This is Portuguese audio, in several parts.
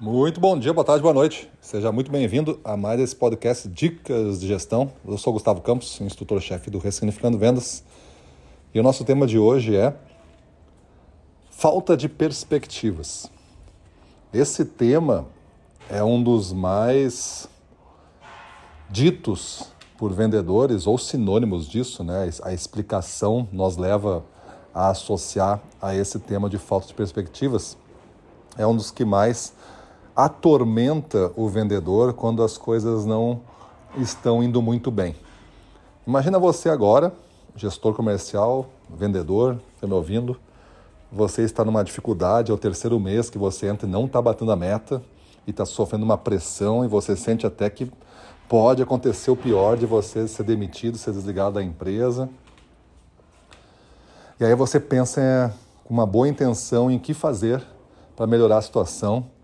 Muito bom dia, boa tarde, boa noite. Seja muito bem-vindo a mais esse podcast Dicas de Gestão. Eu sou Gustavo Campos, instrutor-chefe do Ressignificando Vendas. E o nosso tema de hoje é falta de perspectivas. Esse tema é um dos mais ditos por vendedores ou sinônimos disso, né? A explicação nos leva a associar a esse tema de falta de perspectivas. É um dos que mais atormenta o vendedor quando as coisas não estão indo muito bem. Imagina você agora, gestor comercial, vendedor, está me ouvindo, você está numa dificuldade, é o terceiro mês que você entra e não está batendo a meta e está sofrendo uma pressão e você sente até que pode acontecer o pior de você ser demitido, ser desligado da empresa. E aí você pensa com uma boa intenção em que fazer para melhorar a situação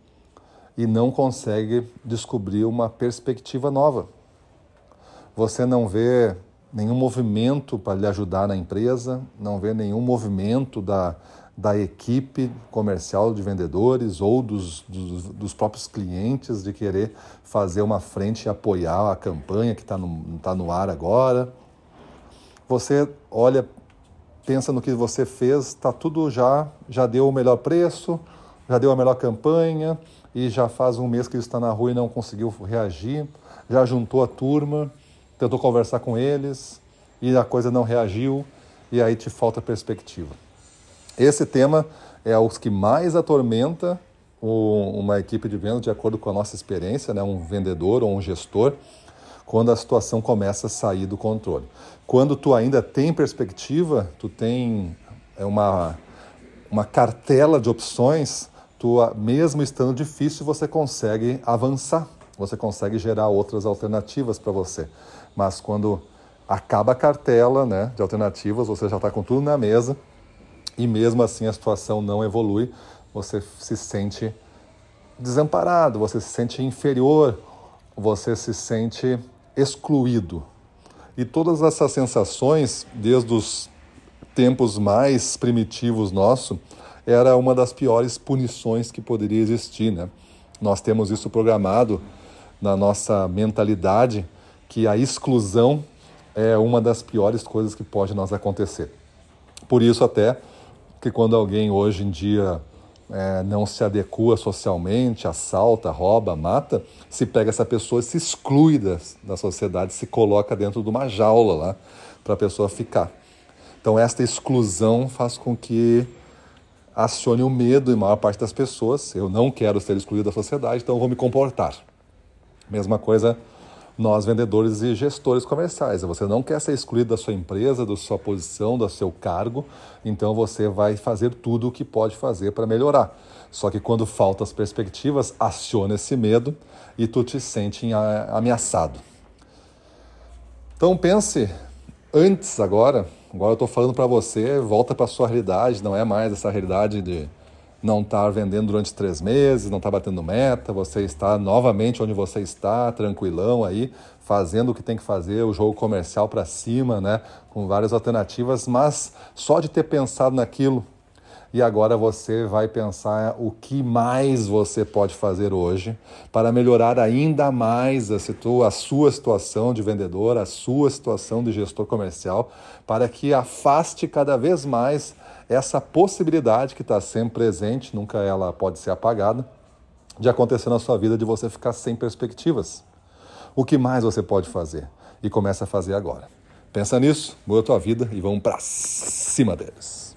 e não consegue descobrir uma perspectiva nova. Você não vê nenhum movimento para lhe ajudar na empresa, não vê nenhum movimento da, da equipe comercial de vendedores ou dos, dos, dos, próprios clientes de querer fazer uma frente e apoiar a campanha que está no, tá no ar agora. Você olha, pensa no que você fez, está tudo já, já deu o melhor preço, já deu a melhor campanha, e já faz um mês que ele está na rua e não conseguiu reagir, já juntou a turma, tentou conversar com eles e a coisa não reagiu e aí te falta perspectiva. Esse tema é o que mais atormenta uma equipe de vendas, de acordo com a nossa experiência, né? um vendedor ou um gestor, quando a situação começa a sair do controle. Quando tu ainda tem perspectiva, tu tem é uma, uma cartela de opções tua, mesmo estando difícil, você consegue avançar, você consegue gerar outras alternativas para você. Mas quando acaba a cartela né, de alternativas, você já está com tudo na mesa e mesmo assim a situação não evolui, você se sente desamparado, você se sente inferior, você se sente excluído. E todas essas sensações, desde os tempos mais primitivos nossos, era uma das piores punições que poderia existir. Né? Nós temos isso programado na nossa mentalidade, que a exclusão é uma das piores coisas que pode nos acontecer. Por isso até que quando alguém hoje em dia é, não se adequa socialmente, assalta, rouba, mata, se pega essa pessoa, se exclui da, da sociedade, se coloca dentro de uma jaula lá para a pessoa ficar. Então esta exclusão faz com que acione o medo em maior parte das pessoas. Eu não quero ser excluído da sociedade, então eu vou me comportar. Mesma coisa nós vendedores e gestores comerciais. Você não quer ser excluído da sua empresa, da sua posição, do seu cargo, então você vai fazer tudo o que pode fazer para melhorar. Só que quando faltam as perspectivas, aciona esse medo e tu te sente ameaçado. Então pense antes agora Agora eu estou falando para você, volta para sua realidade, não é mais essa realidade de não estar tá vendendo durante três meses, não estar tá batendo meta, você está novamente onde você está, tranquilão aí, fazendo o que tem que fazer, o jogo comercial para cima, né, com várias alternativas, mas só de ter pensado naquilo, e agora você vai pensar o que mais você pode fazer hoje para melhorar ainda mais a, a sua situação de vendedor, a sua situação de gestor comercial, para que afaste cada vez mais essa possibilidade que está sempre presente, nunca ela pode ser apagada, de acontecer na sua vida de você ficar sem perspectivas. O que mais você pode fazer? E começa a fazer agora. Pensa nisso, muda a tua vida e vamos para cima deles.